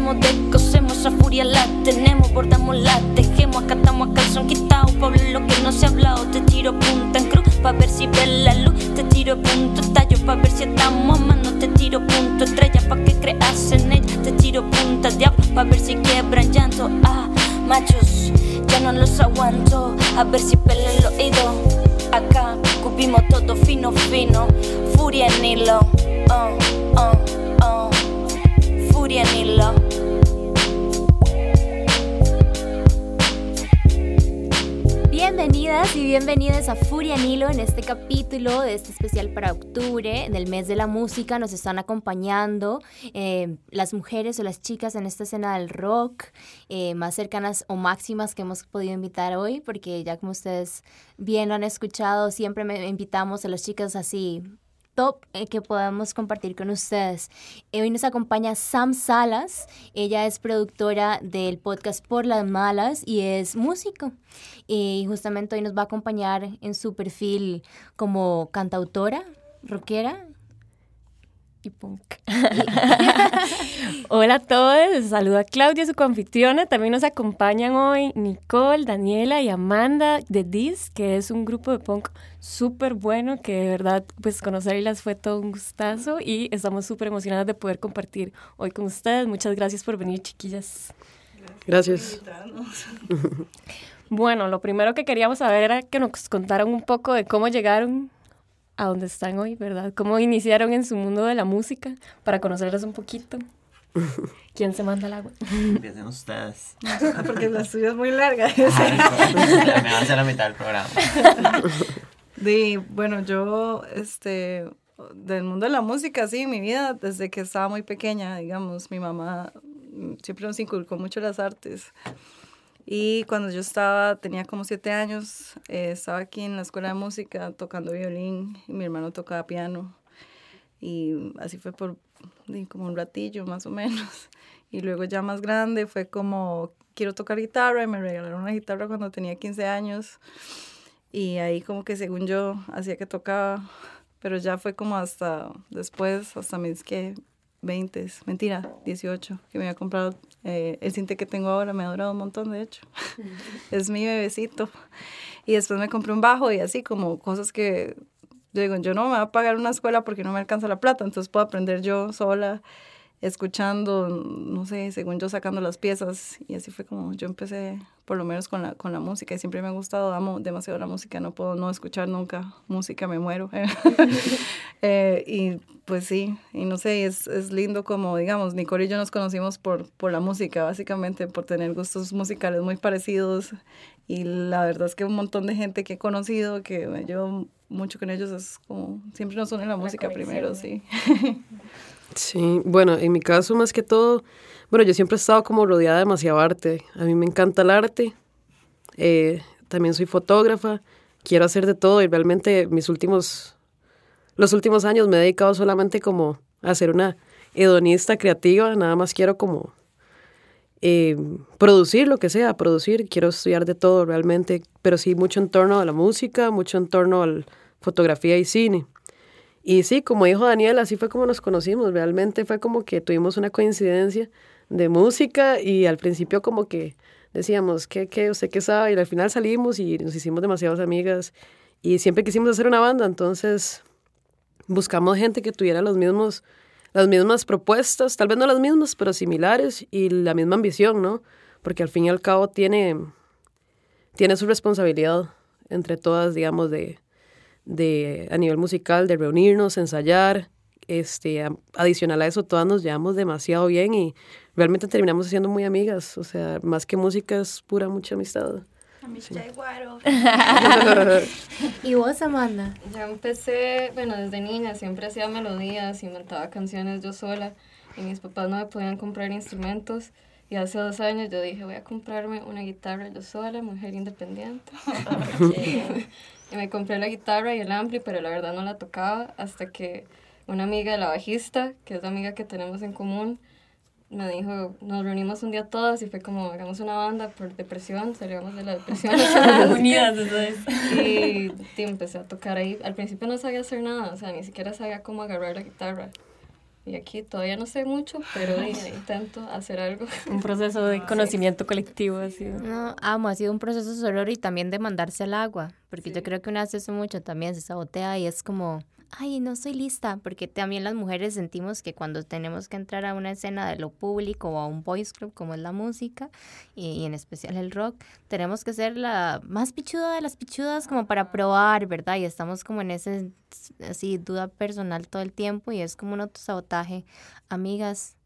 hacemos, descosemos, a furia la tenemos, bordamos la tejemos, acatamos a calzón quitado, Pablo lo que no se ha hablado, te tiro punta en cruz, pa' ver si ves la luz, te tiro punto tallo, pa' ver si estamos amando, te tiro punto estrella, pa' que creas en ella, te tiro punta diablo, pa' ver si quiebran llanto, ah, machos, ya no los aguanto, a ver si pelan el oído, acá, cubimos todo fino, fino, furia en hilo, oh, oh, oh, furia en hilo. Bienvenidas y bienvenidos a Furia Nilo en este capítulo de este especial para octubre, en el mes de la música. Nos están acompañando eh, las mujeres o las chicas en esta escena del rock eh, más cercanas o máximas que hemos podido invitar hoy, porque ya como ustedes bien lo han escuchado, siempre me invitamos a las chicas así eh, que podamos compartir con ustedes. Eh, hoy nos acompaña Sam Salas, ella es productora del podcast Por las Malas y es músico. Y justamente hoy nos va a acompañar en su perfil como cantautora, rockera y punk. Hola a todos, saluda Claudia, su confitriona. También nos acompañan hoy Nicole, Daniela y Amanda de Dis, que es un grupo de punk súper bueno, que de verdad, pues conocerlas fue todo un gustazo y estamos súper emocionadas de poder compartir hoy con ustedes. Muchas gracias por venir, chiquillas. Gracias. Bueno, lo primero que queríamos saber era que nos contaran un poco de cómo llegaron a donde están hoy, ¿verdad? ¿Cómo iniciaron en su mundo de la música para conocerlas un poquito? ¿Quién se manda el agua? Empiecen ustedes. Ah, porque la suya es muy larga. me va a hacer la mitad del programa. Sí, bueno, yo, este, del mundo de la música, sí, mi vida, desde que estaba muy pequeña, digamos, mi mamá siempre nos inculcó mucho las artes. Y cuando yo estaba, tenía como siete años, eh, estaba aquí en la escuela de música tocando violín y mi hermano tocaba piano. Y así fue por como un ratillo más o menos. Y luego ya más grande fue como, quiero tocar guitarra y me regalaron una guitarra cuando tenía 15 años. Y ahí como que según yo hacía que tocaba, pero ya fue como hasta después, hasta mis que 20, mentira, 18, que me había comprado eh, el cinte que tengo ahora, me ha durado un montón, de hecho. es mi bebecito. Y después me compré un bajo y así como cosas que yo digo, yo no me voy a pagar una escuela porque no me alcanza la plata, entonces puedo aprender yo sola escuchando, no sé, según yo sacando las piezas y así fue como yo empecé por lo menos con la, con la música y siempre me ha gustado, amo demasiado la música, no puedo no escuchar nunca música, me muero. eh, y pues sí, y no sé, es, es, lindo como, digamos, Nicole y yo nos conocimos por, por la música, básicamente por tener gustos musicales muy parecidos y la verdad es que un montón de gente que he conocido, que me llevo mucho con ellos, es como, siempre nos une la, la música primero, sí. Sí, bueno, en mi caso más que todo, bueno, yo siempre he estado como rodeada de demasiado arte. A mí me encanta el arte. Eh, también soy fotógrafa. Quiero hacer de todo y realmente mis últimos, los últimos años me he dedicado solamente como a ser una hedonista creativa. Nada más quiero como eh, producir lo que sea, producir. Quiero estudiar de todo realmente, pero sí mucho en torno a la música, mucho en torno a fotografía y cine. Y sí, como dijo Daniel, así fue como nos conocimos. Realmente fue como que tuvimos una coincidencia de música y al principio como que decíamos, ¿qué, qué, usted qué sabe? Y al final salimos y nos hicimos demasiadas amigas y siempre quisimos hacer una banda, entonces buscamos gente que tuviera los mismos, las mismas propuestas, tal vez no las mismas, pero similares y la misma ambición, ¿no? Porque al fin y al cabo tiene, tiene su responsabilidad entre todas, digamos, de de, a nivel musical, de reunirnos, ensayar. Este, adicional a eso, todas nos llevamos demasiado bien y realmente terminamos siendo muy amigas. O sea, más que música es pura mucha amistad. Sí. ¿Y vos, Amanda? Yo empecé, bueno, desde niña siempre hacía melodías, inventaba canciones yo sola y mis papás no me podían comprar instrumentos. Y hace dos años yo dije, voy a comprarme una guitarra yo sola, mujer independiente. Y me compré la guitarra y el ampli, pero la verdad no la tocaba hasta que una amiga de la bajista, que es la amiga que tenemos en común, me dijo, nos reunimos un día todas y fue como, hagamos una banda por depresión, salíamos de la depresión. Unidas, y, y empecé a tocar ahí. Al principio no sabía hacer nada, o sea, ni siquiera sabía cómo agarrar la guitarra. Y aquí todavía no sé mucho, pero intento hacer algo. Un proceso de conocimiento colectivo, así. No, amo, ha sido un proceso soror y también de mandarse al agua, porque yo creo que una hace eso mucho también, se sabotea y es como, ay, no soy lista, porque también las mujeres sentimos que cuando tenemos que entrar a una escena de lo público o a un voice club como es la música y, y en especial el rock, tenemos que ser la más pichuda de las pichudas como para probar, ¿verdad? Y estamos como en ese, así, duda personal todo el tiempo y es como un autosabotaje. Amigas,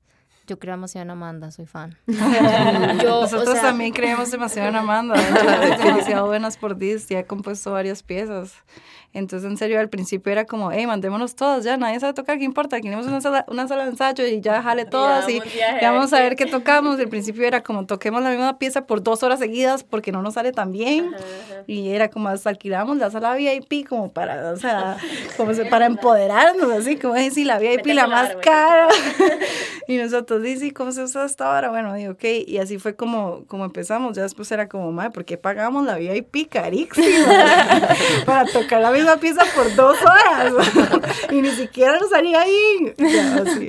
yo creo demasiado en Amanda, soy fan. Yo, o Nosotros sea, también creemos demasiado en Amanda. Es demasiado buenas por Dis y ha compuesto varias piezas. Entonces, en serio, al principio era como, hey, mandémonos todas, ya nadie sabe tocar, ¿qué importa? Aquí tenemos una sala, una sala de ensayo y ya jale todas y, y vamos a ver qué tocamos. Al principio era como, toquemos la misma pieza por dos horas seguidas porque no nos sale tan bien. Y era como, hasta alquilamos la sala VIP como para, o sea, como para empoderarnos, así como, hey, sí, la VIP la más cara. y nosotros, sí, sí, ¿cómo se usa hasta ahora? Bueno, digo, ok, y así fue como, como empezamos. Ya después era como, madre, ¿por qué pagamos la VIP carísima? para tocar la misma pieza por dos horas. y ni siquiera nos salía ahí. Ya, así.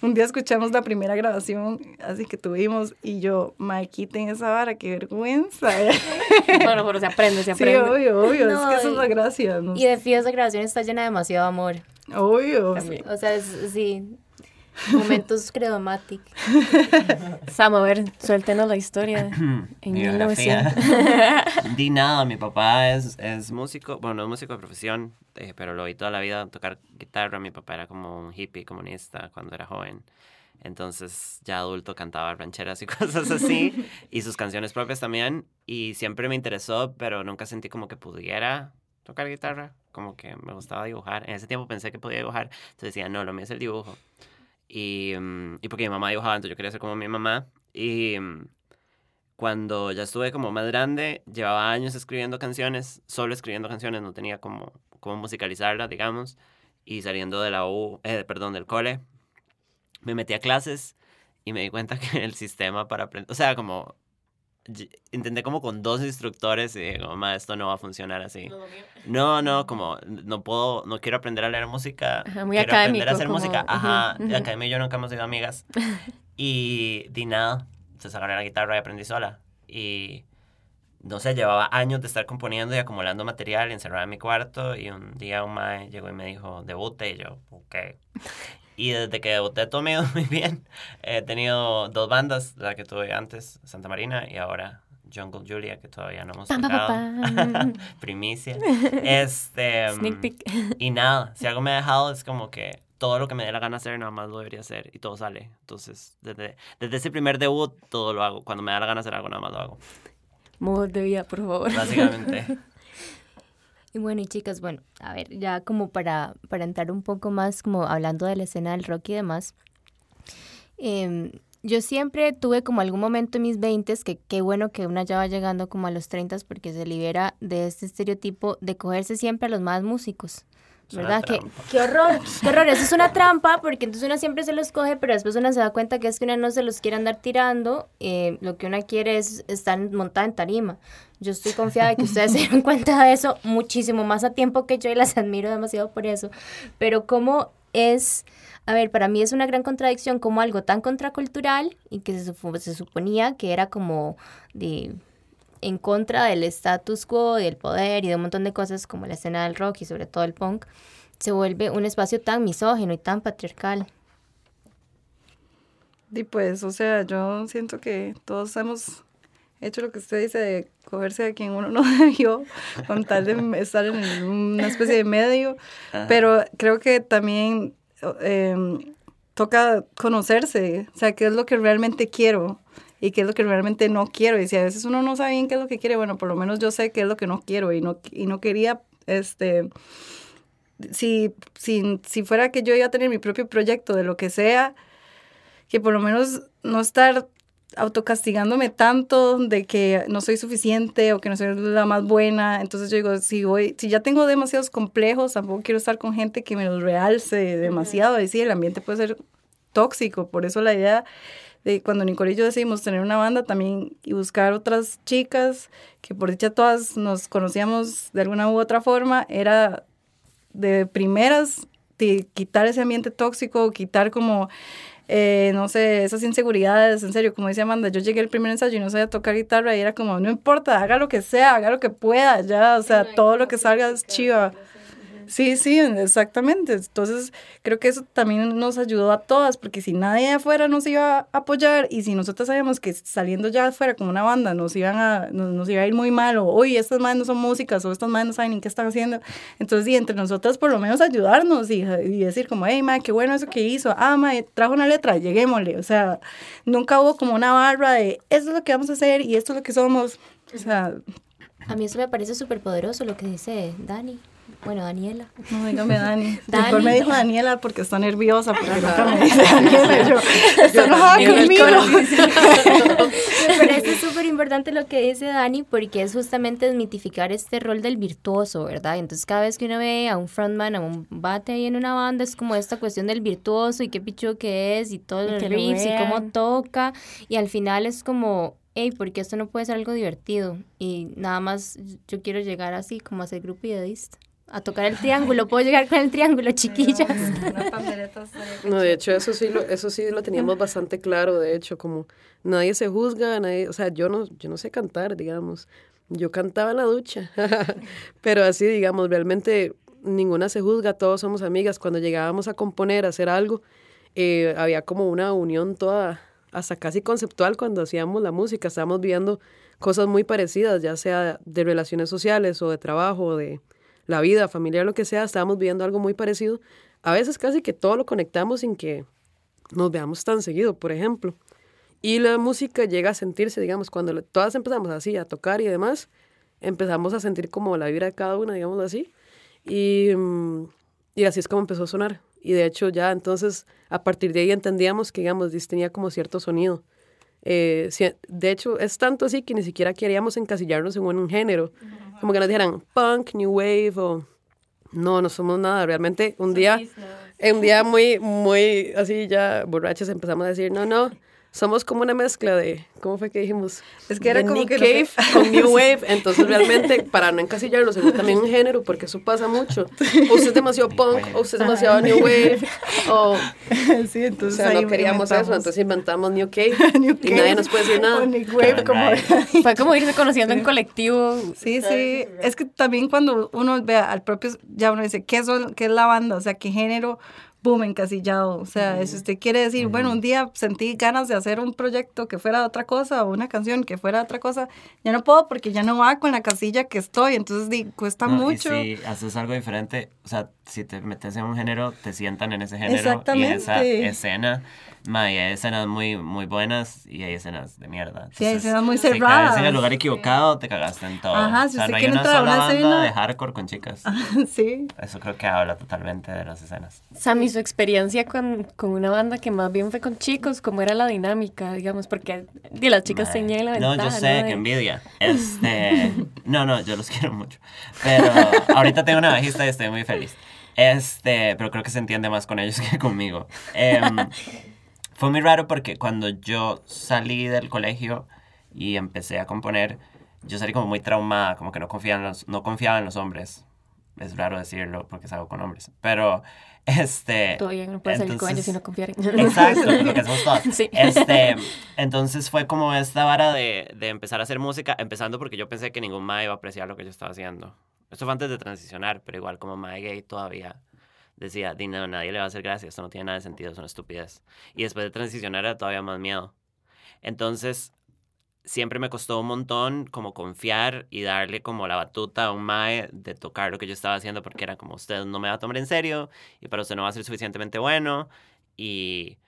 Un día escuchamos la primera grabación, así que tuvimos, y yo, mae, quiten esa vara, qué vergüenza. Bueno, pero se aprende, se sí, aprende. obvio, obvio, No, es que esa es la y- gracia, ¿no? Y de fijo esa grabación está llena de demasiado amor. Obvio. También. O sea, es, sí, momentos credomatic. Sam, a ver, suéltenos la historia. En Mi 1900. biografía. Di nada, mi papá es, es músico, bueno, no es músico de profesión, eh, pero lo vi toda la vida tocar guitarra. Mi papá era como un hippie comunista cuando era joven. Entonces, ya adulto cantaba rancheras y cosas así, y sus canciones propias también. Y siempre me interesó, pero nunca sentí como que pudiera tocar guitarra. Como que me gustaba dibujar. En ese tiempo pensé que podía dibujar. Entonces decía, no, lo mío es el dibujo. Y, mm, y porque mi mamá dibujaba, entonces yo quería ser como mi mamá. Y mm, cuando ya estuve como más grande, llevaba años escribiendo canciones, solo escribiendo canciones, no tenía como cómo musicalizarlas, digamos. Y saliendo de la U, eh, perdón, del cole, me metí a clases y me di cuenta que el sistema para aprender, o sea, como intenté como con dos instructores y dije, como, "Ma, esto no va a funcionar así. No, no, como no puedo, no quiero aprender a leer música, Ajá, muy quiero aprender a hacer como- música. Ajá, la ujú. academia y yo nunca hemos sido amigas. Y di nada, entonces agarré la guitarra y aprendí sola. Y no sé, llevaba años de estar componiendo y acumulando material encerrada en mi cuarto. Y un día un mae llegó y me dijo, debute. Y yo, ok. Y desde que debuté todo me muy bien. He tenido dos bandas, la que tuve antes, Santa Marina, y ahora Jungle Julia, que todavía no hemos tocado. Primicia. Este, Sneak mm, peek. y nada, si algo me ha dejado es como que todo lo que me dé la gana hacer, nada más lo debería hacer y todo sale. Entonces, desde, desde ese primer debut, todo lo hago. Cuando me da la gana hacer algo, nada más lo hago. Modo de vida, por favor. Básicamente. Y bueno, y chicas, bueno, a ver, ya como para, para entrar un poco más, como hablando de la escena del rock y demás, em, yo siempre tuve como algún momento en mis 20 que qué bueno que una ya va llegando como a los 30 porque se libera de este estereotipo de cogerse siempre a los más músicos. ¿Verdad? Qué, qué horror, qué horror. Eso es una trampa porque entonces una siempre se los coge, pero después una se da cuenta que es que una no se los quiere andar tirando. eh, lo que una quiere es estar montada en tarima. Yo estoy confiada de que ustedes se dieron cuenta de eso muchísimo más a tiempo que yo y las admiro demasiado por eso. Pero cómo es, a ver, para mí es una gran contradicción como algo tan contracultural y que se, se suponía que era como de en contra del status quo y del poder y de un montón de cosas como la escena del rock y sobre todo el punk, se vuelve un espacio tan misógino y tan patriarcal. Y pues, o sea, yo siento que todos hemos hecho lo que usted dice de cogerse a quien uno no debió, con tal de estar en una especie de medio. Pero creo que también eh, toca conocerse, o sea, qué es lo que realmente quiero y qué es lo que realmente no quiero. Y si a veces uno no sabe bien qué es lo que quiere, bueno, por lo menos yo sé qué es lo que no quiero y no, y no quería, este, si, si, si fuera que yo iba a tener mi propio proyecto de lo que sea, que por lo menos no estar autocastigándome tanto de que no soy suficiente o que no soy la más buena. Entonces yo digo, si voy, si ya tengo demasiados complejos, tampoco quiero estar con gente que me los realce demasiado. Y sí, el ambiente puede ser tóxico. Por eso la idea de cuando Nicole y yo decidimos tener una banda también y buscar otras chicas que por dicha todas nos conocíamos de alguna u otra forma, era de primeras de quitar ese ambiente tóxico, quitar como eh, no sé, esas inseguridades, en serio, como dice Amanda, yo llegué el primer ensayo y no sabía tocar guitarra y era como, no importa, haga lo que sea, haga lo que pueda, ya, o sea, todo lo que salga es chiva. Sí, sí, exactamente. Entonces, creo que eso también nos ayudó a todas, porque si nadie afuera nos iba a apoyar y si nosotros sabíamos que saliendo ya afuera como una banda nos iban a, nos, iba a ir muy mal, o oye, estas madres no son músicas, o estas madres no saben ni qué están haciendo. Entonces, y entre nosotras por lo menos ayudarnos y, y decir como, hey, ma, qué bueno eso que hizo. Ah, ma, trajo una letra, lleguémosle. O sea, nunca hubo como una barra de, esto es lo que vamos a hacer y esto es lo que somos. O sea... A mí eso me parece súper poderoso lo que dice Dani. Bueno, Daniela. No, dígame Dani. Dani. Me dijo Daniela porque está nerviosa, porque nunca me dice Daniela. Yo, está enojada conmigo. Pero es súper importante lo que dice Dani porque es justamente desmitificar este rol del virtuoso, ¿verdad? Entonces cada vez que uno ve a un frontman, a un bate ahí en una banda, es como esta cuestión del virtuoso y qué picho que es y todos los riffs y cómo toca. Y al final es como, hey, porque esto no puede ser algo divertido. Y nada más yo quiero llegar así como a ser grupo idealista a tocar el triángulo. Puedo llegar con el triángulo, chiquillas. No, de hecho, eso sí, lo, eso sí lo teníamos bastante claro, de hecho, como nadie se juzga, nadie, o sea, yo no, yo no sé cantar, digamos. Yo cantaba en la ducha, pero así, digamos, realmente ninguna se juzga, todos somos amigas. Cuando llegábamos a componer, a hacer algo, eh, había como una unión toda, hasta casi conceptual cuando hacíamos la música. Estábamos viendo cosas muy parecidas, ya sea de relaciones sociales o de trabajo o de, la vida familiar, lo que sea, estábamos viendo algo muy parecido. A veces casi que todo lo conectamos sin que nos veamos tan seguido, por ejemplo. Y la música llega a sentirse, digamos, cuando todas empezamos así a tocar y demás, empezamos a sentir como la vibra de cada una, digamos así. Y, mm, y así es como empezó a sonar. Y de hecho ya entonces, a partir de ahí entendíamos que, digamos, tenía como cierto sonido. Eh, de hecho, es tanto así que ni siquiera queríamos encasillarnos en un género. Como que nos dijeran punk, new wave o... No, no somos nada. Realmente un día, un día muy, muy así ya borrachos empezamos a decir, no, no, somos como una mezcla de, ¿cómo fue que dijimos? Es que era como Nick que Cave con New Wave, entonces realmente para no encasillarnos en también un género, porque eso pasa mucho. O usted es demasiado punk, o usted es demasiado New Wave, o... Sí, entonces o sea, no queríamos eso, entonces inventamos New Cave, y nadie nos puede decir nada. O New Wave, como... Fue como irse conociendo en colectivo. Sí, sí, es que también cuando uno ve al propio, ya uno dice, ¿qué es, qué es la banda? O sea, ¿qué género? Boom, encasillado. O sea, si usted quiere decir, bueno, un día sentí ganas de hacer un proyecto que fuera otra cosa o una canción que fuera otra cosa, ya no puedo porque ya no va con la casilla que estoy. Entonces, di, cuesta mucho. Y si haces algo diferente, o sea, si te metes en un género, te sientan en ese género y en esa escena Ma, hay escenas muy, muy buenas y hay escenas de mierda. sí, hay escenas muy cerradas. Si caes en el lugar equivocado, te cagaste en todo. Ajá, si o sea, no hay una sola una banda escena... de hardcore con chicas. sí. Eso creo que habla totalmente de las escenas. Sammy, su experiencia con, con una banda que más bien fue con chicos, ¿cómo era la dinámica, digamos? Porque de las chicas tenían la ventaja. No, yo sé, que envidia. Este, no, no, yo los quiero mucho. Pero ahorita tengo una bajista y estoy muy feliz. Este, pero creo que se entiende más con ellos que conmigo. Eh, fue muy raro porque cuando yo salí del colegio y empecé a componer, yo salí como muy traumada, como que no confiaba en los, no confiaba en los hombres. Es raro decirlo porque salgo con hombres, pero este... Todavía no puedes salir con ellos si no confiar Exacto, lo que todos. Sí. Este, entonces fue como esta vara de, de, empezar a hacer música, empezando porque yo pensé que ningún mae iba a apreciar lo que yo estaba haciendo. Esto fue antes de transicionar, pero igual como mae gay todavía decía, no, nadie le va a hacer gracia, esto no tiene nada de sentido, es una estupidez. Y después de transicionar era todavía más miedo. Entonces, siempre me costó un montón como confiar y darle como la batuta a un mae de tocar lo que yo estaba haciendo porque era como, usted no me va a tomar en serio y para usted no va a ser suficientemente bueno y,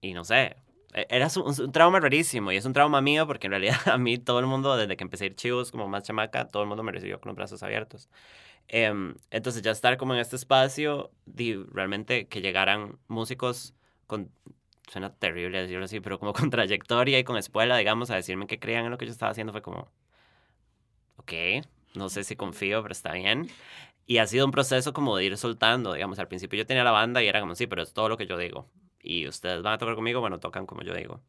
y no sé. E, era un, un, trauma rarísimo y es un trauma mío porque en realidad a mí todo el mundo, desde que empecé a ir chivos como más chamaca, todo el mundo me recibió con los brazos abiertos. Eh, entonces ya estar como en este espacio, di, realmente que llegaran músicos con, suena terrible decirlo así, pero como con trayectoria y con escuela, digamos, a decirme que creían en lo que yo estaba haciendo fue como, ok, no sé si confío, pero está bien. Y ha sido un proceso como de ir soltando, digamos, al principio yo tenía la banda y era como, sí, pero es todo lo que yo digo. Y ustedes van a tocar conmigo, bueno, tocan como yo digo.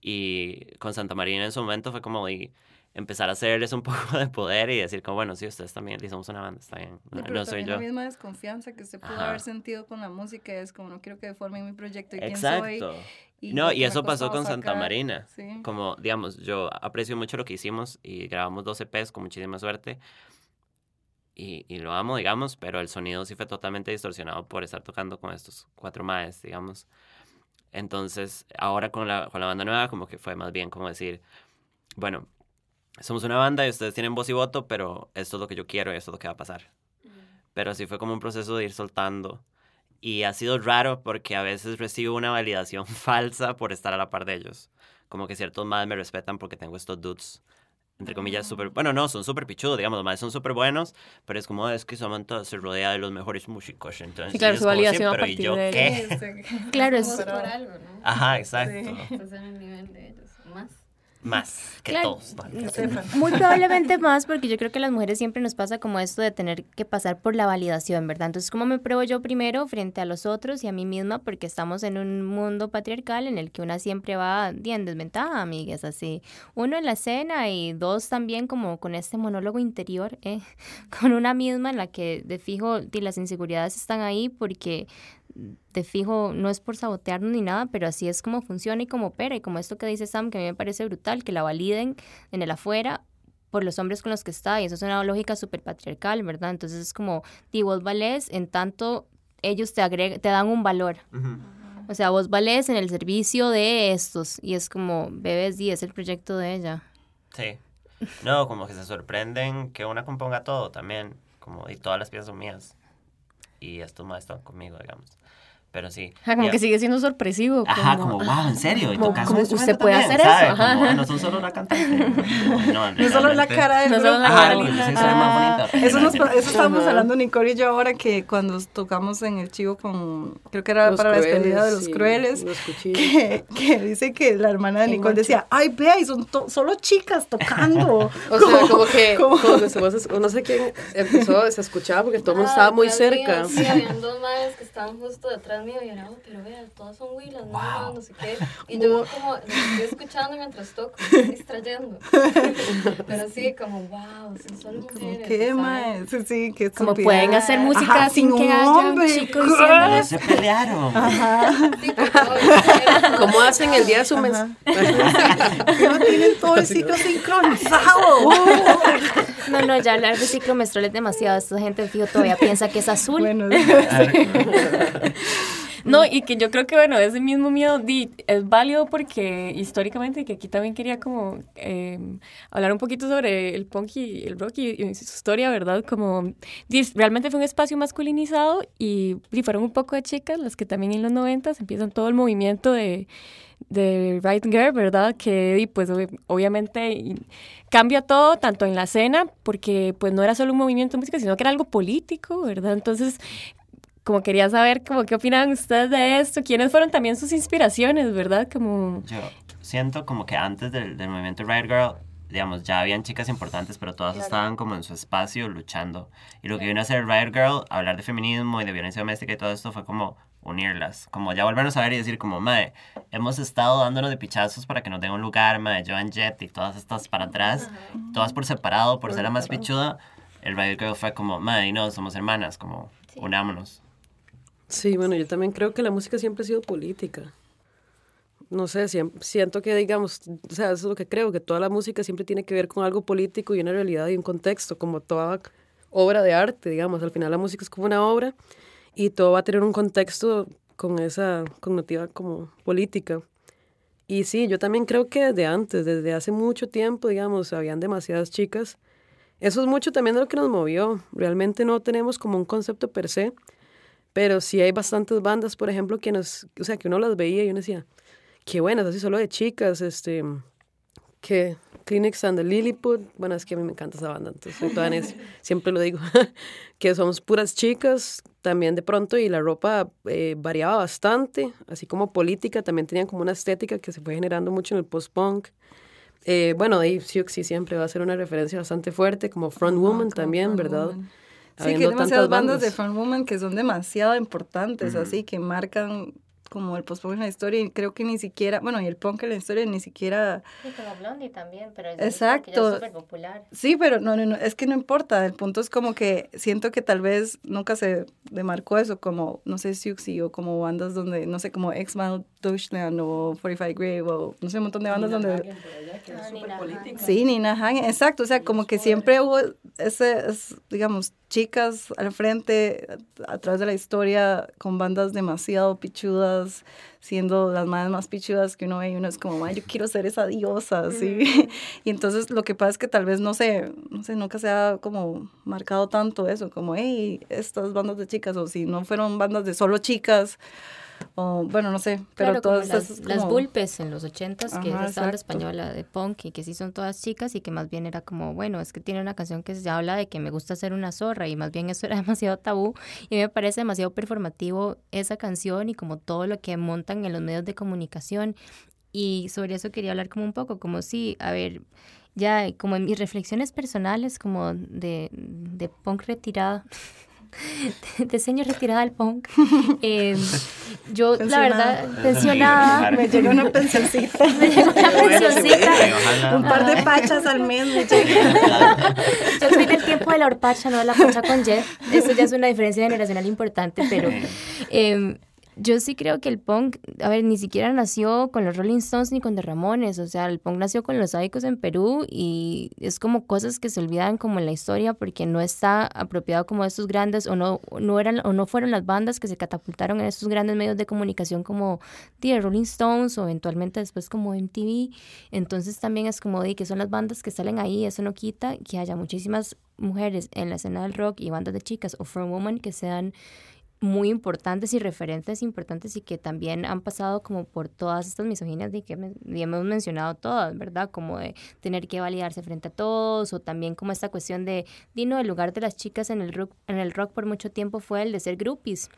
Y con Santa Marina en su momento fue como, y empezar a hacerles un poco de poder y decir como, bueno, sí, ustedes también, y somos una banda, está bien, no, No, pero no soy yo. la misma desconfianza que usted pudo Ajá. haber sentido con la música es como no quiero que deformen mi proyecto y quién soy. Exacto. y no, y eso pasó con Santa. Marina. Sí. Como, digamos, yo aprecio mucho lo que hicimos y grabamos 12 EPs con muchísima suerte. Y, y lo amo, digamos, pero el sonido sí fue totalmente distorsionado por estar tocando con estos cuatro maes, digamos. Entonces, ahora con la, con la banda nueva, como que fue más bien como decir, bueno, somos una banda y ustedes tienen voz y voto, pero esto es lo que yo quiero y esto es lo que va a pasar. Pero así fue como un proceso de ir soltando. Y ha sido raro porque a veces recibo una validación falsa por estar a la par de ellos. Como que ciertos más me respetan porque tengo estos dudes, entre comillas, súper... Bueno, no, son súper pichudos, digamos, más son súper buenos, pero es como, es que Samantha se rodea de los mejores músicos, entonces... Y claro, su sí, validación a pero ¿y yo de qué? Claro, es- por algo, ¿no? Ajá, exacto. Estás en el nivel de ellos, más. Más que Claro. todos. ¿no? Muy probablemente más, porque yo creo que a las mujeres siempre nos pasa como esto de tener que pasar por la validación, ¿verdad? Entonces, ¿cómo me pruebo yo primero frente a los otros y a mí misma? Porque estamos en un mundo patriarcal en el que una siempre va di, en desventaja, amigues, así. Uno en la escena y dos también como con este monólogo interior, ¿eh? con una misma en la que de fijo las inseguridades están ahí porque de fijo no es por sabotearnos ni nada, pero así es como funciona y como opera. Y como esto que dice Sam, que a mí me parece brutal, que la validen en el afuera por los hombres con los que está. Y eso es una lógica súper patriarcal, ¿verdad? Entonces es como, di, vos valés en tanto ellos te, agreg te dan un valor. O sea, vos valés en el servicio de estos. Y es como, bebés, di, es el proyecto de ella. Sí. No, como que se sorprenden que una componga todo también. Como, y todas las piezas son mías. Y estos más están conmigo, digamos. Pero sí. Ajá, como Y- que sigue siendo sorpresivo. Ajá, como, wow, ¿en serio? ¿Y como- como usted puede también? hacer eso, ¿sabe? ajá. Como, "Ah, no son solo la cantante. No, No solo la cara del No solo la cara bonita. Eso, nos, eso estábamos hablando Nicole y yo ahora que cuando tocamos en el chivo con, creo que era Los para la crueles, despedida de los sí, crueles, los cuchillos. que, que dice que la hermana de Nicole decía, ay, vea, y son to- solo chicas tocando. O sea, como que como- voz- no sé quién empezó, se escuchaba porque todo el mundo estaba muy Ah, cerca. sí, habían dos madres que estaban justo detrás mío y era, "Oh, pero vea, todas son huilas, no, no, no sé qué. Y yo como, estoy escuchando mientras toco, estoy distrayendo. pero sí, como, wow, son solo mujeres. ¿Qué, mae? Sí, sí, qué Como estupidez. pueden hacer música Ajá, sin sin que un haya hombre. un chico Pero diciendo... se pelearon. Sí, porque obviamente- ¿Cómo hacen el día de su mes? Que no tienen todo el ciclo sincronizado. No, no, ya hablar de ciclo menstrual es demasiado. Esta gente, fijo, todavía piensa que es azul. bueno, No, y que yo creo que, bueno, ese mismo miedo es válido porque históricamente, que aquí también quería como eh, hablar un poquito sobre el punk y el rock y, y su historia, ¿verdad? Como realmente fue un espacio masculinizado y, di, fueron un poco de chicas las que también en los 90 empiezan todo el movimiento de, de Right Girl, ¿verdad? Que pues ob- obviamente y cambia todo, tanto en la escena, porque pues no era solo un movimiento de música, sino que era algo político, ¿verdad? Entonces como quería saber como qué opinan ustedes de esto, quiénes fueron también sus inspiraciones, ¿verdad? Como Yo siento como que antes del, del movimiento Riot Girl, digamos, ya habían chicas importantes, pero todas estaban como en su espacio luchando. Y lo que vino a hacer Riot Girl, hablar de feminismo y de violencia doméstica y todo esto, fue como unirlas. Como ya volvernos a ver y decir como, mae, hemos estado dándonos de pichazos para que nos den un lugar, mae, Joan Jett y todas estas para atrás, todas por separado, por ser la más pichuda. El Riot Girl fue como, mae, no, somos hermanas, como, unámonos. Sí, bueno, yo también creo que la música siempre ha sido política. No sé, siento que, digamos, o sea, eso es lo que creo, que toda la música siempre tiene que ver con algo político y una realidad y un contexto, como toda obra de arte, digamos. Al final la música es como una obra y todo va a tener un contexto con esa connotativa como política. Y sí, yo también creo que desde antes, desde hace mucho tiempo, digamos, habían demasiadas chicas. Eso es mucho también de lo que nos movió. Realmente no tenemos como un concepto per se, pero sí hay bastantes bandas, por ejemplo, que nos, o sea, que uno las veía y uno decía, qué buenas, así solo de chicas, este, que Kleenex and the Lilliput, bueno, es que a mí me encanta esa banda, entonces siempre lo digo, que somos puras chicas, también de pronto, y la ropa eh, variaba bastante, así como política, también tenían como una estética que se fue generando mucho en el post-punk. Eh, bueno, Dave Siouxsie siempre va a ser una referencia bastante fuerte, como Front Woman también, ¿verdad? Sí, que hay demasiadas bandas de front woman que son demasiado importantes, Ujú. así que marcan como el post-punk en la historia y creo que ni siquiera, bueno, y el punk en la historia ni siquiera... Sí, como Blondie también, pero es Exacto. súper popular. Sí, pero no, no, no, es que no importa, el punto es como que siento que tal vez nunca se demarcó eso, como, no sé, Siouxsie o como bandas donde, no sé, como X-Man, Deutschland o 45 Grave o no sé, un montón de bandas donde... Sí, Nina Hagen, exacto, o sea, como que siempre hubo ese, es, digamos, chicas al frente a, través de la historia con bandas demasiado pichudas, siendo las más más pichudas que uno ve y uno es como, yo quiero ser esa diosa, ¿sí? y entonces lo que pasa es que tal vez, no sé, no sé, nunca se ha como marcado tanto eso, como, hey, estas bandas de chicas, o si no fueron bandas de solo chicas, o bueno, no sé, pero todas las, las Bulpes en los ochentas, que es esta española de punk y que sí son todas chicas y que más bien era como, bueno, es que tiene una canción que se habla de que me gusta ser una zorra y más bien eso era demasiado tabú y me parece demasiado performativo esa canción y como todo lo que montan en los medios de comunicación y sobre eso quería hablar como un poco, como si, a ver, ya como en mis reflexiones personales como de, de punk retirada. de señor retirada del punk. Eh, yo, la verdad, pensionada. Me llegó una pensioncita. me llegó una pensioncita. Un par de pachas al mes me Yo soy del tiempo de la horpacha, no de la pacha con Jeff. Eso ya es una diferencia generacional importante, pero... Eh, yo sí creo que el punk, a ver, ni siquiera nació con los Rolling Stones ni con The Ramones, o sea, el punk nació con los sádicos en Perú y es como cosas que se olvidan como en la historia porque no está apropiado como estos grandes o no, no eran o no fueron las bandas que se catapultaron en estos grandes medios de comunicación como The Rolling Stones o eventualmente después como MTV. Entonces también es como de que son las bandas que salen ahí, eso no quita que haya muchísimas mujeres en la escena del rock y bandas de chicas o from woman que sean muy importantes y referentes importantes y que también han pasado como por todas estas misoginias de que ya hemos mencionado todas, ¿verdad? Como de tener que validarse frente a todos o también como esta cuestión de, Dino, el lugar de las chicas en el rock, en el rock por mucho tiempo fue el de ser groupies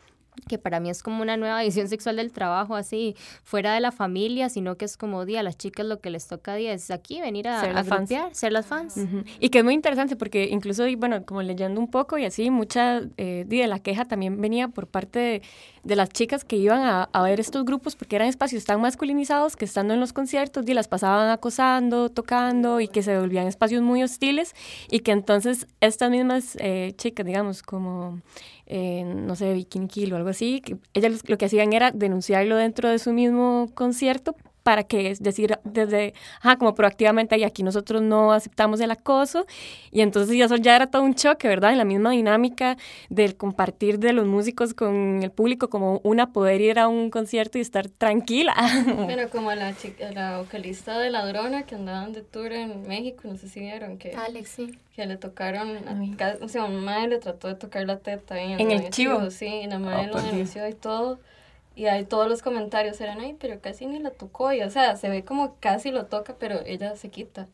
que para mí es como una nueva visión sexual del trabajo, así, fuera de la familia, sino que es como, día, a las chicas lo que les toca día es aquí venir a, ser las fans. ser las fans. Y que es muy interesante porque incluso, bueno, como leyendo un poco y así, mucha eh, de la queja también venía por parte de, de las chicas que iban a, a, ver estos grupos porque eran espacios tan masculinizados que estando en los conciertos, y las pasaban acosando, tocando y que se volvían espacios muy hostiles y que entonces estas mismas eh, chicas, digamos, como no sé, Bikini Kill o algo así, que ellas lo que hacían era denunciarlo dentro de su mismo concierto para que, es decir, desde, ajá, como proactivamente, y aquí nosotros no aceptamos el acoso, y entonces ya eso ya era todo un choque, ¿verdad? En la misma dinámica del compartir de los músicos con el público, como una poder ir a un concierto y estar tranquila. Pero como la, chica, la vocalista de Ladrona que andaban de tour en México, no sé si vieron que... Alex, sí. Que le tocaron, o sea, un madre le trató de tocar la teta en, en el chivo. Sí, y la madre lo denunció y todo. Y ahí todos los comentarios eran, ay, pero casi ni la tocó. Y o sea, se ve como casi lo toca, pero ella se quita.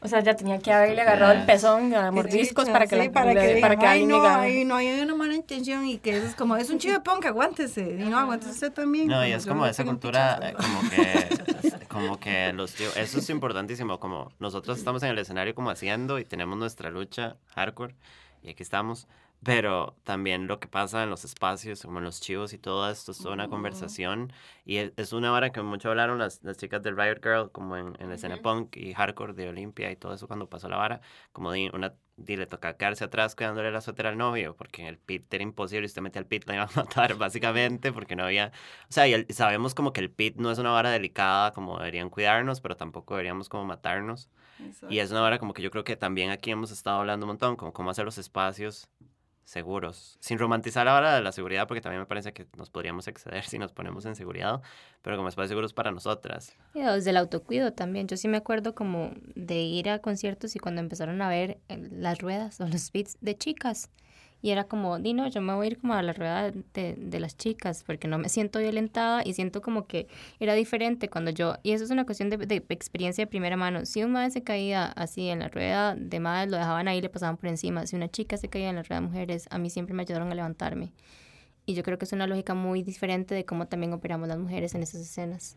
O sea, ya tenía que haberle agarrado el pezón a mordiscos para que, sí, para que, para que ay, no, ay, no hay una mala intención y que eso es como, es un chivo de punk, aguántese. Y no, aguántese también. No, y es como esa cultura, eh, como que, como que los tíos, eso es importantísimo, como nosotros estamos en el escenario como haciendo y tenemos nuestra lucha hardcore y aquí estamos pero también lo que pasa en los espacios, como en los chivos y todo esto, es toda una conversación. Y e, es, una hora que mucho hablaron las, las chicas del Riot Girl, como en, en la escena punk y hardcore de Olimpia y todo eso cuando pasó la vara. Como di, una, di, le toca quedarse atrás cuidándole la suéter al novio, porque en el pit era imposible, y usted mete al pit la iba a matar, básicamente, porque no había. O sea, y sabemos como que el pit no es una vara delicada, como deberían cuidarnos, pero tampoco deberíamos como matarnos. Y es una vara como que yo creo que también aquí hemos estado hablando un montón, como cómo hacer los espacios seguros, sin romantizar ahora de la seguridad, porque también me parece que nos podríamos exceder si nos ponemos en seguridad, pero como espacios seguros para nosotras. Y desde el autocuido también. Yo sí me acuerdo como de ir a conciertos y cuando empezaron a ver eh, las ruedas o los beats de chicas y era como, Dino, yo me voy a ir como a la rueda de, de, las chicas porque no me siento violentada y siento como que era diferente cuando yo, y eso es una cuestión de, de experiencia de primera mano, si un madre se caía así en la rueda de madres, lo dejaban ahí, le pasaban por encima, si una chica se caía en la rueda de mujeres, a mí siempre me ayudaron a levantarme. Y yo creo que es una lógica muy diferente de cómo también operamos las mujeres en esas escenas.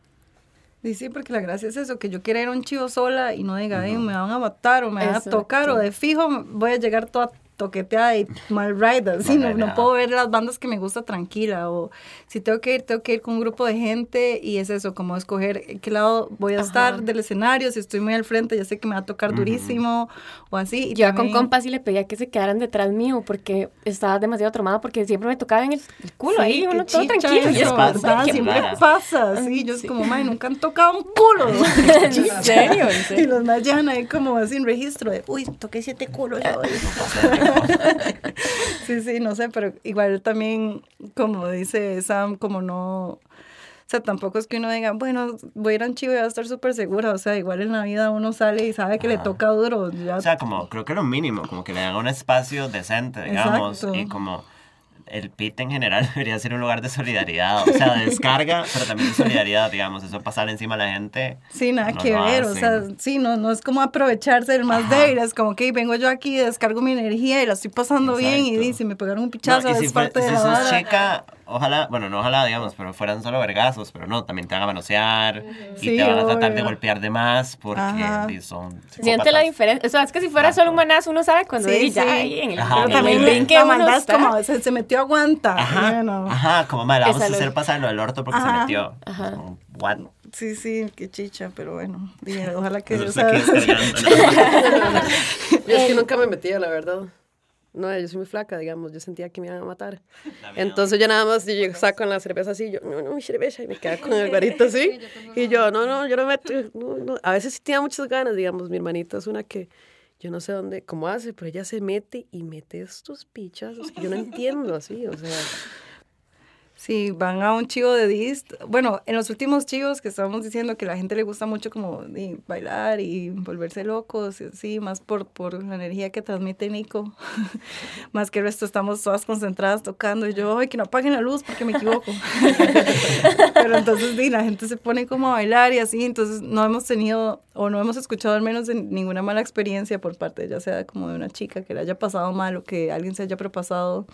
Sí, sí, porque la gracia es eso, que yo quiera ir a un chivo sola y no diga, me van a matar o me van a tocar o de fijo voy a llegar toda toqueteada y mal ride, así, no, puedo ver las bandas que me gusta tranquila, o si tengo que ir, tengo que ir con un grupo de gente, y es eso, como escoger en qué lado voy a estar del escenario, si estoy muy al frente, ya sé que me va a tocar durísimo, o así. y Yo con compas y le pedía que se quedaran detrás mío porque estaba demasiado traumada porque siempre me tocaba en el, el culo Sí, ahí, uno todo tranquilo. Y eso, es pasa, Siempre pasa, sí, yo es como, "Mae, nunca han tocado un culo. ¿En serio? ¿En Y los más llegan ahí como sin registro de, uy, toqué siete culos yo hoy". sí, sí, no sé, pero igual también, como dice Sam, como no, o sea, tampoco es que uno diga, bueno, voy a ir a un chivo y voy a estar súper segura, o sea, igual en la vida uno sale y sabe que le toca duro, ya, O sea, como, creo que lo mínimo, como que le dan un espacio decente, digamos, Exacto. y como el pit en general debería ser un lugar de solidaridad, o sea, de descarga, pero también de solidaridad, digamos, eso pasarle encima a la gente. Sí, nada no que ver, o sea, hacen. sí, no, no es como aprovecharse del más débil, es como que vengo yo aquí, descargo mi energía y la estoy pasando bien y Exacto. dice, me pegaron un No, pichazo, y si, es fue- parte de si la sos chica, ojalá, bueno, no ojalá, digamos, pero fueran solo vergazos, pero no, también te van a manosear y Sí, te van a tratar de golpear de más porque Ajá. son Siente la diferencia. O sea, es que si fuera solo un manazo, uno sabe cuando Sí, ya sí. ahí en el, Ajá, pero también maldad es está. como, se, se metió aguanta. Ajá, Bueno, ajá, como madre, vamos Esa a lo- hacer pasarlo del orto porque se Ajá. metió. Como, what? Sí, sí, qué chicha, pero bueno, dije, ojalá que... Eso o es sea, aquí descargando. Yo es que nunca me metía, la verdad. No, yo soy muy flaca, digamos, yo sentía que me iban a matar. Entonces ya nada más yo saco la cerveza así, yo, no, no, mi cerveza, y me quedaba con el garito así. Y yo, no, no, yo no meto, no, no. A veces sí tenía muchas ganas, digamos, mi hermanita es una que yo no sé dónde, cómo hace, pero ella se mete y mete estos pichazos que yo no entiendo así, o sea. Sí, van a un chivo de dist. Bueno, en los últimos chivos que estábamos diciendo que la gente le gusta mucho como di, bailar y volverse locos, y así, más por, por la energía que transmite Nico. más que el resto estamos todas concentradas tocando y yo, ay, que no apaguen la luz porque me equivoco. Pero entonces di, la gente se pone como a bailar y así, entonces no hemos tenido o no hemos escuchado al menos en ninguna mala experiencia por parte ya sea como de una chica que le haya pasado mal o que alguien se haya propasado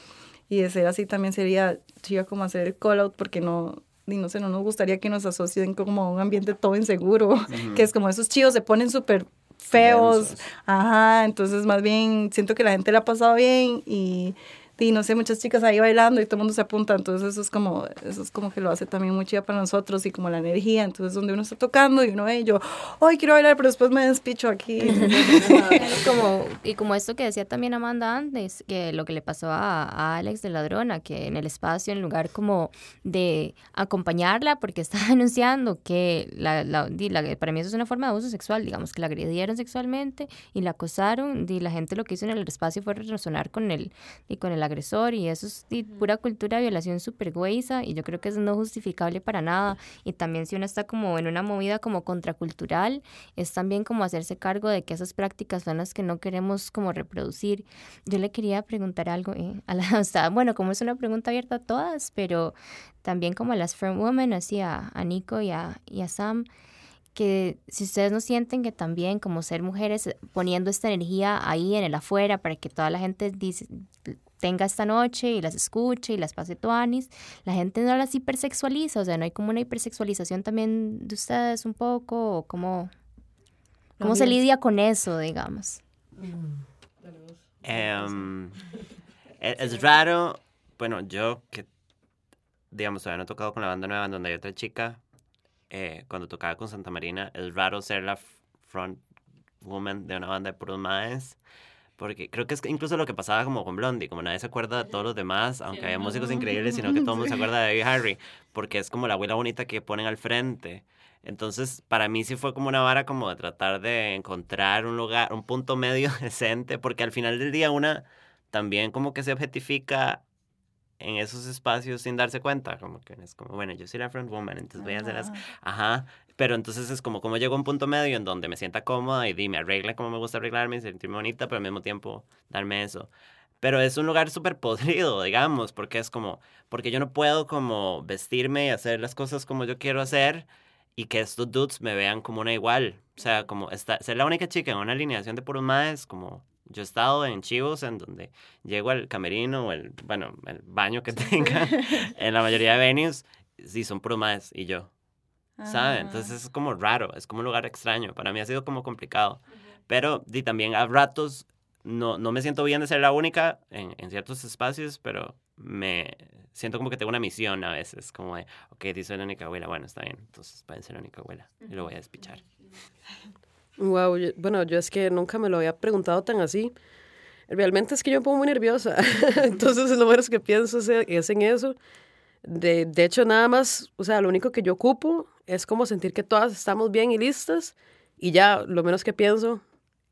y de ser así también sería chido como hacer el call out porque no, y no sé, no nos gustaría que nos asocien como a un ambiente todo inseguro, que es como esos chivos se ponen súper feos, Densos. ajá, entonces más bien siento que la gente le ha pasado bien y, y no sé, muchas chicas ahí bailando y todo el mundo se apunta, entonces eso es como, eso es como que lo hace también muy chido para nosotros y como la energía, entonces donde uno está tocando y uno ve y yo, ay, quiero bailar, pero después me despicho aquí. como, y como esto que decía también Amanda antes, que lo que le pasó a, a Alex de Ladrona, que en el espacio, en lugar como de acompañarla, porque está denunciando que la, la- di, la- para mí eso es una forma de abuso sexual, digamos, que la agredieron sexualmente y la acosaron, y la gente lo que hizo en el espacio fue resonar con el, y con el agresor, y eso es pura cultura de violación súper güeyza, y yo creo que eso no es justificable para nada, y también si uno está como en una movida como contracultural, es también como hacerse cargo de que esas prácticas son las que no queremos como reproducir. Yo le quería preguntar algo eh, a la, o sea, bueno, como es una pregunta abierta a todas, pero también como a las firm women, así a, a Nico y a, y a Sam, que si ustedes no sienten que también como ser mujeres eh, poniendo esta energía ahí en el afuera para que toda la gente dice, tenga esta noche y las escuche y las pase tuanis, la gente no las hipersexualiza, o sea, no hay como una hipersexualización también de ustedes un poco, o cómo, cómo se lidia con eso, digamos. Em, e- es, raro, bueno, yo que, digamos, todavía no he tocado con la banda nueva en donde hay otra chica, eh, cuando tocaba con Santa Marina, es raro ser la front woman de una banda de puros maes, porque creo que es incluso lo que pasaba como con Blondie, como nadie se acuerda de todos los demás, aunque había músicos increíbles, sino que todo el mundo se acuerda de Debbie Harry, porque es como la abuela bonita que ponen al frente. Entonces, para mí sí fue como una vara como de tratar de encontrar un lugar, un punto medio decente, porque al final del día una también como que se objetifica en esos espacios sin darse cuenta, como que es como, bueno, yo soy la front woman, entonces voy a hacer las... Ajá, pero entonces es como, como llego a un punto medio en donde me sienta cómoda y di, me arregle como me gusta arreglarme y sentirme bonita, pero al mismo tiempo darme eso. Pero es un lugar súper podrido, digamos, porque es como, porque yo no puedo como vestirme y hacer las cosas como yo quiero hacer y que estos dudes me vean como una igual. O sea, como esta, ser la única chica en una alineación de puros maes, como yo he estado en chivos en donde llego al camerino o el, bueno, el baño que tenga en la mayoría de venues, sí, son maes y yo. ¿Sabe? Entonces es como raro, es como un lugar extraño. Para mí ha sido como complicado. Pero di, también a ratos no, no me siento bien de ser la única en, en ciertos espacios, pero me siento como que tengo una misión a veces, como de, ok, dice la única abuela, bueno, está bien, entonces pueden ser la única abuela y lo voy a despichar. Wow, bueno, yo es que nunca me lo había preguntado tan así. Realmente es que yo me pongo muy nerviosa, entonces lo menos que pienso es, en eso. De, de hecho, nada más, o sea, lo único que yo ocupo es como sentir que todas estamos bien y listas y ya lo menos que pienso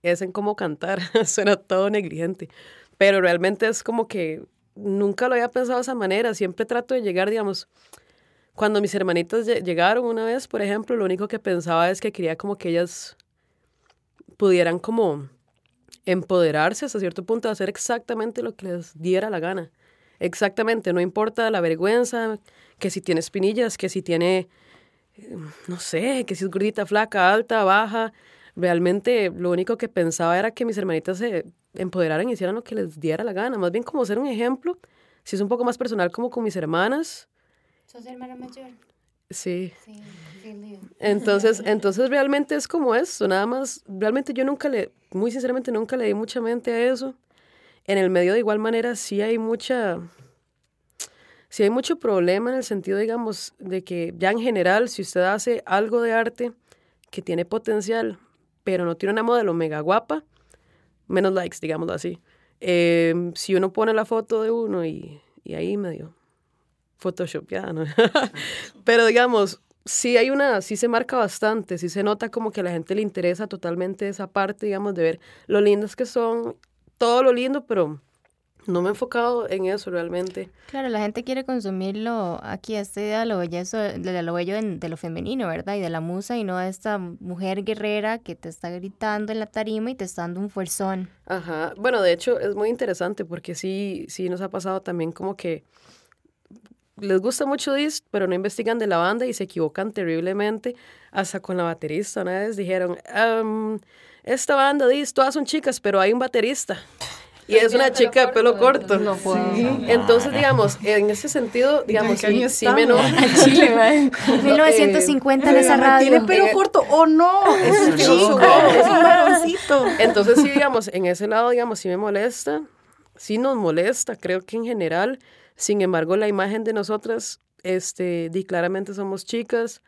es en cómo cantar. Suena todo negligente, pero realmente es como que nunca lo había pensado de esa manera. Siempre trato de llegar, digamos, cuando mis hermanitas llegaron una vez, por ejemplo, lo único que pensaba es que quería como que ellas pudieran como empoderarse hasta cierto punto de hacer exactamente lo que les diera la gana. Exactamente, no importa la vergüenza, que si tiene espinillas, que si tiene, eh, no sé, que si es gordita, flaca, alta, baja. Realmente lo único que pensaba era que mis hermanitas se empoderaran y hicieran lo que les diera la gana. Más bien como ser un ejemplo, si es un poco más personal como con mis hermanas. ¿Sos hermana mayor? Sí. sí entonces, entonces realmente es como eso, nada más, realmente yo nunca le, muy sinceramente nunca le di mucha mente a eso. En el medio de igual manera sí hay mucha, sí hay mucho problema en el sentido, digamos, de que ya en general, si usted hace algo de arte que tiene potencial, pero no tiene una modelo mega guapa, menos likes, digámoslo así. Em, si uno pone la foto de uno y, y ahí medio Photoshop ya, ¿no? pero digamos, sí hay una, sí se marca bastante, sí se nota como que a la gente le interesa totalmente esa parte, digamos, de ver lo lindas que son, todo lo lindo, pero no me he enfocado en eso realmente. Claro, la gente quiere consumirlo aquí, esta idea de lo bello, de lo bello de lo femenino, ¿verdad? Y de la musa y no de esta mujer guerrera que te está gritando en la tarima y te está dando un fuerzón. Ajá, bueno, de hecho es muy interesante porque sí, sí nos ha pasado también como que les gusta mucho Dis, pero no investigan de la banda y se equivocan terriblemente. Hasta con la baterista, una vez dijeron, esta banda Dis, todas son chicas, pero hay un baterista. Y es una chica de pelo corto. No Entonces, digamos, en ese sentido, digamos, sí, sí me no. Chile, 1950 en esa radio. Tiene pelo corto, o oh, no, es un chico, es un varoncito. Entonces, sí, digamos, en ese lado, digamos, sí me molesta, sí nos molesta, creo que en general, sin embargo, la imagen de nosotras, este, di claramente somos chicas,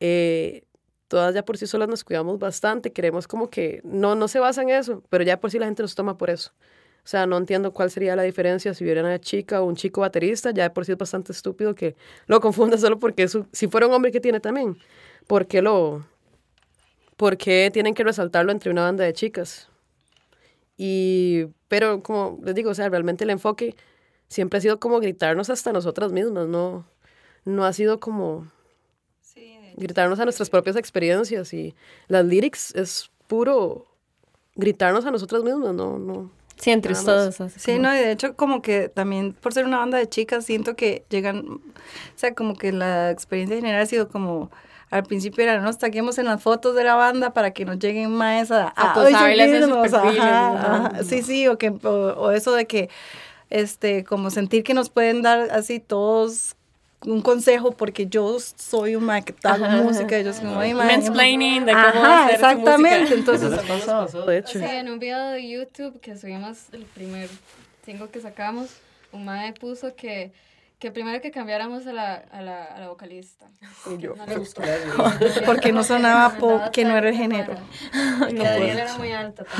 eh, todas ya por sí solas nos cuidamos bastante, queremos como que, no, no se basa en eso, pero ya por sí la gente nos toma por eso. O sea, no entiendo cuál sería la diferencia si hubiera una chica o un chico baterista, ya de por sí es bastante estúpido que lo confunda solo porque eso, si fuera un hombre que tiene también, ¿por qué lo, por qué tienen que resaltarlo entre una banda de chicas? Y, pero como les digo, o sea, realmente el enfoque siempre ha sido como gritarnos hasta nosotras mismas, no, no ha sido como gritarnos a nuestras propias experiencias y las lyrics es puro gritarnos a nosotras mismas, no, no. Sí, entre todos. Sí, no, y de hecho como que también por ser una banda de chicas siento que llegan, o sea, como que la experiencia general ha sido como al principio era, nos taguemos en las fotos de la banda para que nos lleguen más a, a, a Sí, sí, o, que, o, eso de que este, como sentir que nos pueden dar así todos un consejo porque yo soy un maquetado música, ellos como, ay, Mansplaining de cómo Ajá, hacer exactamente, entonces pasó, de hecho. Sí, en un video de YouTube que subimos el primer single que sacamos, un mae puso que que primero que cambiáramos a la, a la, a la vocalista. Y yo. No le gustó. Porque no sonaba pop, que no era el género. No era muy alta.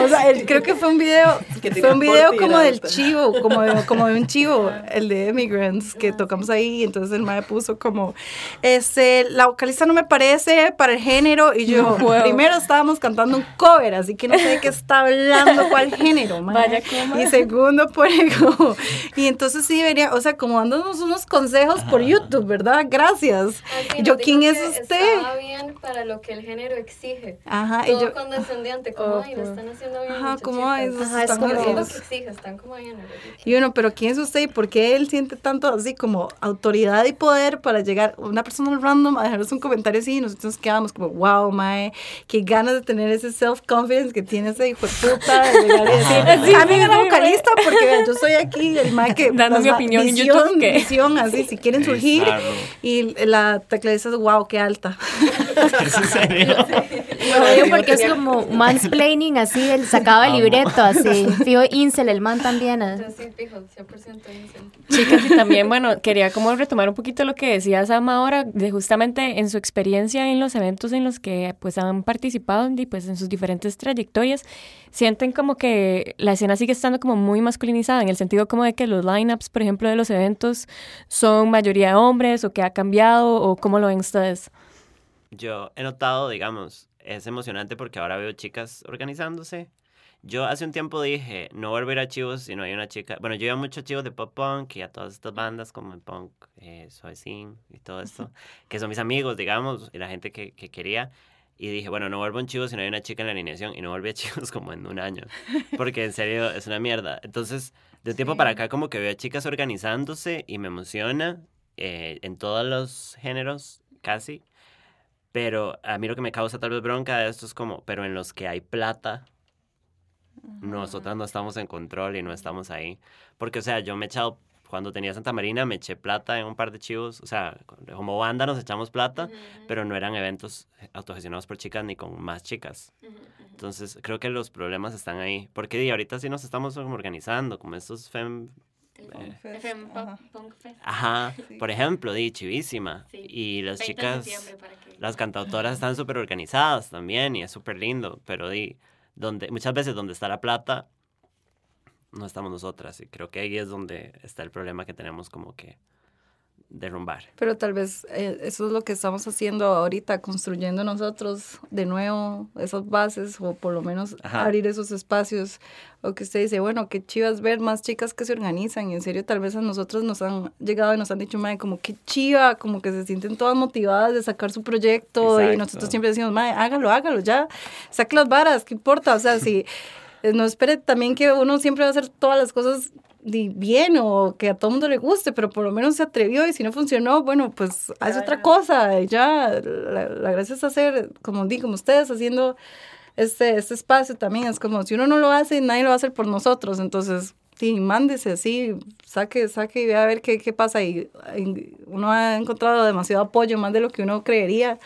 o sea, creo que fue un video, fue un video como del chivo, como de, como de un chivo, el de Emigrants, que tocamos ahí, y entonces el mae puso como, este, la vocalista no me parece para el género, y yo, primero estábamos cantando un cover, así que no sé de qué está hablando, cuál género, mae. Vaya, ¿cómo? Y segundo, por como, y entonces sí venía, o sea, como dándonos unos consejos por YouTube, ¿verdad? Gracias. yo, ¿quién es usted? Estaba bien para lo que el género exige. Ajá. Todo y yo, condescendiente, como, ay, lo están haciendo bien. Ajá, como, ay, ajá, es como, lo que exige, están como bien. Y uno, pero ¿quién es usted y por qué él siente tanto así como autoridad y poder para llegar una persona random a dejarnos un comentario así y nosotros quedamos como, wow, mae, qué ganas de tener ese self-confidence que tiene ese hijo de puta de llegar y decir, a mí me da vocalista porque yo soy aquí el mae que mi opinión en YouTube. ¿qué? Visión, así, si quieren surgir. Y la tecla dice, wow, qué alta. ¿Es en serio? Lo digo porque es como mansplaining, así, el sacado del libreto, así. Fijo Incel, el man también. ¿eh? Yo sí, fijo, 100% incel. Chicas, y también, bueno, quería como retomar un poquito lo que decía Sam ahora, de justamente en su experiencia en los eventos en los que pues han participado y pues en sus diferentes trayectorias, sienten como que la escena sigue estando como muy masculinizada, en el sentido como de que los lineups, por ejemplo, de los eventos son mayoría hombres o que ha cambiado o cómo lo ven ustedes. Yo he notado, digamos, es emocionante porque ahora veo chicas organizándose. Yo hace un tiempo dije, no voy a ver a chivos si no hay una chica. Bueno, yo iba mucho a chivos de pop punk y a todas estas bandas como el punk, eh, Suavecín y todo esto, que son mis amigos, digamos, y la gente que, que quería. Y dije, bueno, no vuelvo a un chivo si no hay una chica en la alineación. Y no volví a chivos como en un año. Porque en serio es una mierda. Entonces, de tiempo para acá, como que veo a chicas organizándose y me emociona eh, en todos los géneros, casi. Pero a mí lo que me causa tal vez bronca de esto es como, pero en los que hay plata, nosotras no estamos en control y no estamos ahí. Porque, o sea, yo me he echado, cuando tenía Santa Marina, me eché plata en un par de chivos. O sea, como banda nos echamos plata, pero no eran eventos autogestionados por chicas ni con más chicas. Entonces, creo que los problemas están ahí. Porque di, ahorita sí nos estamos como organizando, como estos fem... eh, Pop Ajá. Punk Fest. Ajá, Sí. por ejemplo, di, chivísima. Sí. Y las 20 de chicas, que- las cantautoras están súper organizadas también y es súper lindo, pero di, donde, muchas veces donde está la plata, no estamos nosotras y creo que ahí es donde está el problema que tenemos como que derrumbar. Pero tal vez eh, eso es lo que estamos haciendo ahorita, construyendo nosotros de nuevo esas bases o por lo menos Ajá. abrir esos espacios. O que usted dice, bueno, qué chivas ver más chicas que se organizan. Y en serio, tal vez a nosotros nos han llegado y nos han dicho, madre, como qué chiva, como que se sienten todas motivadas de sacar su proyecto. Y Exacto. nosotros siempre decimos, madre, hágalo, hágalo, ya, saque las varas, ¿qué importa? O sea, si no espere también que uno siempre va a hacer todas las cosas bien o que a todo mundo le guste, pero por lo menos se atrevió y si no funcionó, bueno, pues hace otra cosa. Y ya, la, la gracia es hacer, como di, como ustedes, haciendo este, este espacio también. Es como si uno no lo hace, nadie lo va a hacer por nosotros. Entonces, sí, mándese así, saque, saque y vea a ver qué, qué pasa. Y, y uno ha encontrado demasiado apoyo, más de lo que uno creería.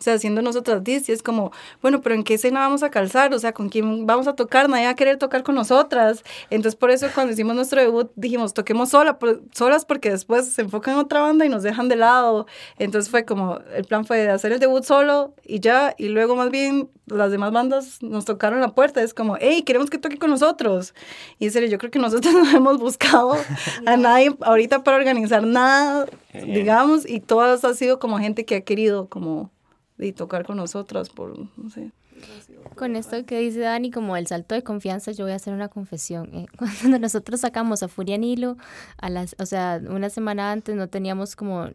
O sea, haciendo nosotras dis, y es como, bueno, pero ¿en qué escena vamos a calzar? O sea, ¿con quién vamos a tocar? Nadie va a querer tocar con nosotras. Entonces, por eso cuando hicimos nuestro debut, dijimos, toquemos sola, por- solas porque después se enfocan en otra banda y nos dejan de lado. Entonces fue como, el plan fue hacer el debut solo y ya, y luego más bien las demás bandas nos tocaron la puerta. Es como, hey, queremos que toque con nosotros. Y en serio, yo creo que nosotros no hemos buscado a nadie ahorita para organizar nada, digamos, y todas ha sido como gente que ha querido como y tocar con nosotras por, no sé. Con esto que dice Dani, como el salto de confianza, yo voy a hacer una confesión. eh. Cuando nosotros sacamos a Furia Nilo, a las, o sea, una semana antes no teníamos como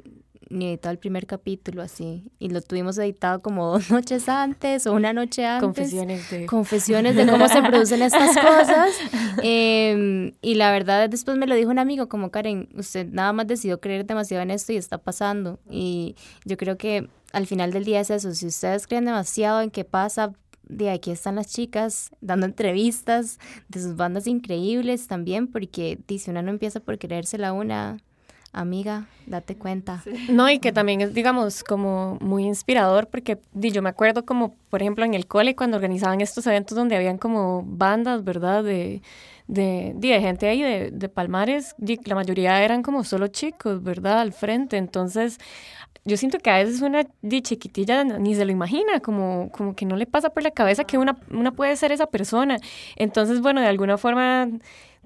ni editado el primer capítulo así. Y lo tuvimos editado como dos noches antes o una noche antes. Confesiones de... confesiones de cómo se producen estas cosas. Eh, y la verdad, después me lo dijo un amigo, como Karen, usted nada más decidió creer demasiado en esto y está pasando. Y yo creo que al final del día es eso, si ustedes creen demasiado en qué pasa, de aquí están las chicas dando entrevistas de sus bandas increíbles también, porque dice, una no empieza por creérsela una amiga, date cuenta. No, y que también es, digamos, como muy inspirador, porque di, yo me acuerdo como, por ejemplo, en el cole, cuando organizaban estos eventos donde habían como bandas, ¿verdad? De, de, di, de gente ahí de, de Palmares, di, la mayoría eran como solo chicos, ¿verdad? Al frente, entonces... Yo siento que a veces una di, chiquitilla ni se lo imagina, como, como que no le pasa por la cabeza que una, una puede ser esa persona. Entonces, bueno, de alguna forma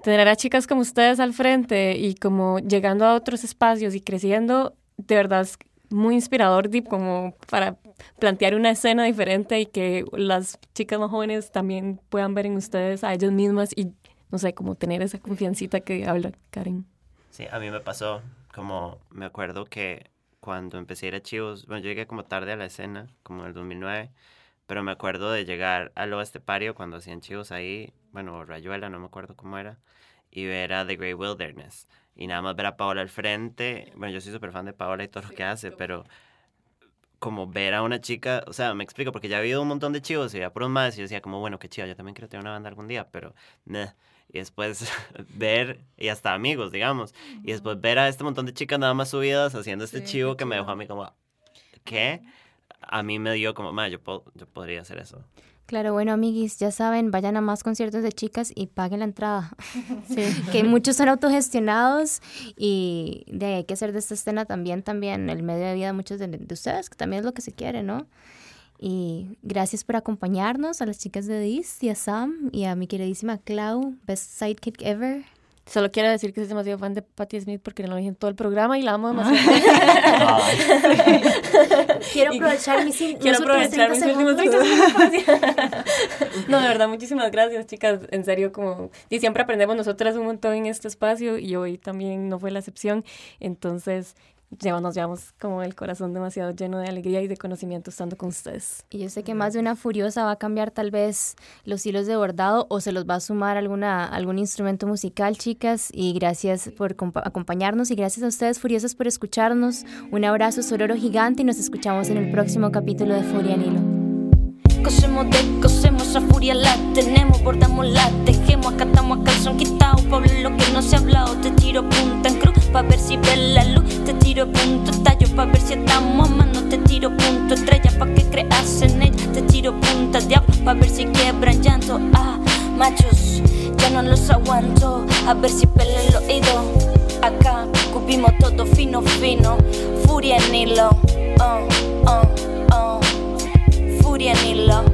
tener a chicas como ustedes al frente y como llegando a otros espacios y creciendo, de verdad es muy inspirador como para plantear una escena diferente y que las chicas más jóvenes también puedan ver en ustedes a ellas mismas y no sé, como tener esa confiancita que habla Karen. Sí, a mí me pasó, como me acuerdo que cuando empecé a ir a Chivos, bueno, yo llegué como tarde a la escena, como en el 2009, pero me acuerdo de llegar al oeste pario cuando hacían Chivos ahí, bueno, Rayuela, no me acuerdo cómo era, y ver a The Grey Wilderness, y nada más ver a Paola al frente, bueno, yo soy súper fan de Paola y todo lo que hace, pero como ver a una chica, o sea, me explico, porque ya ha habido un montón de chivos y ya por un más, y yo decía como, bueno, qué chido, yo también quiero tener una banda algún día, pero, meh. Y después ver, y hasta amigos, digamos, y después ver a este montón de chicas nada más subidas haciendo este Sí, chivo que me dejó a mí como, ¿qué? a mí me dio como, ma, yo, yo podría hacer eso. Claro, bueno, amiguis, ya saben, vayan a más conciertos de chicas y paguen la entrada. Sí. que muchos son autogestionados y de hay que hacer de esta escena también, también el medio de vida de muchos de, de, ustedes, que también es lo que se quiere, ¿no? Y gracias por acompañarnos a las chicas de Dis y a Sam y a mi queridísima Clau, best sidekick ever. Solo quiero decir que soy demasiado fan de Patti Smith porque no lo dije en todo el programa y la amo demasiado. quiero aprovechar mis, quiero aprovechar mis últimos 30 segundos. no, de verdad, muchísimas gracias, chicas. En serio, como. Y siempre aprendemos nosotras un montón en este espacio y hoy también no fue la excepción. Entonces, nos llevamos como el corazón demasiado lleno de alegría y de conocimiento estando con ustedes. Y yo sé que más de una furiosa va a cambiar tal vez los hilos de bordado o se los va a sumar alguna, algún instrumento musical, chicas. Y gracias por acompañarnos y gracias a ustedes, furiosas, por escucharnos. Un abrazo sororo gigante y nos escuchamos en el próximo capítulo de Furia Nilo. Cosemos, cosemos a furia la tenemos, bordamos la tejemos, acatamos a calzón quitado, Pablo lo que no se ha hablado, te tiro punta en cruz, pa' ver si ves la luz. Te tiro punto tallo pa' ver si estamos amando. Te tiro punto estrella pa' que creas en ella. Te tiro punta diablo pa' ver si quiebran llanto. Ah, machos, ya no los aguanto. A ver si pela el oído. Acá cubimos todo fino, fino. Furia en hilo. Oh, oh, oh. Furia en hilo.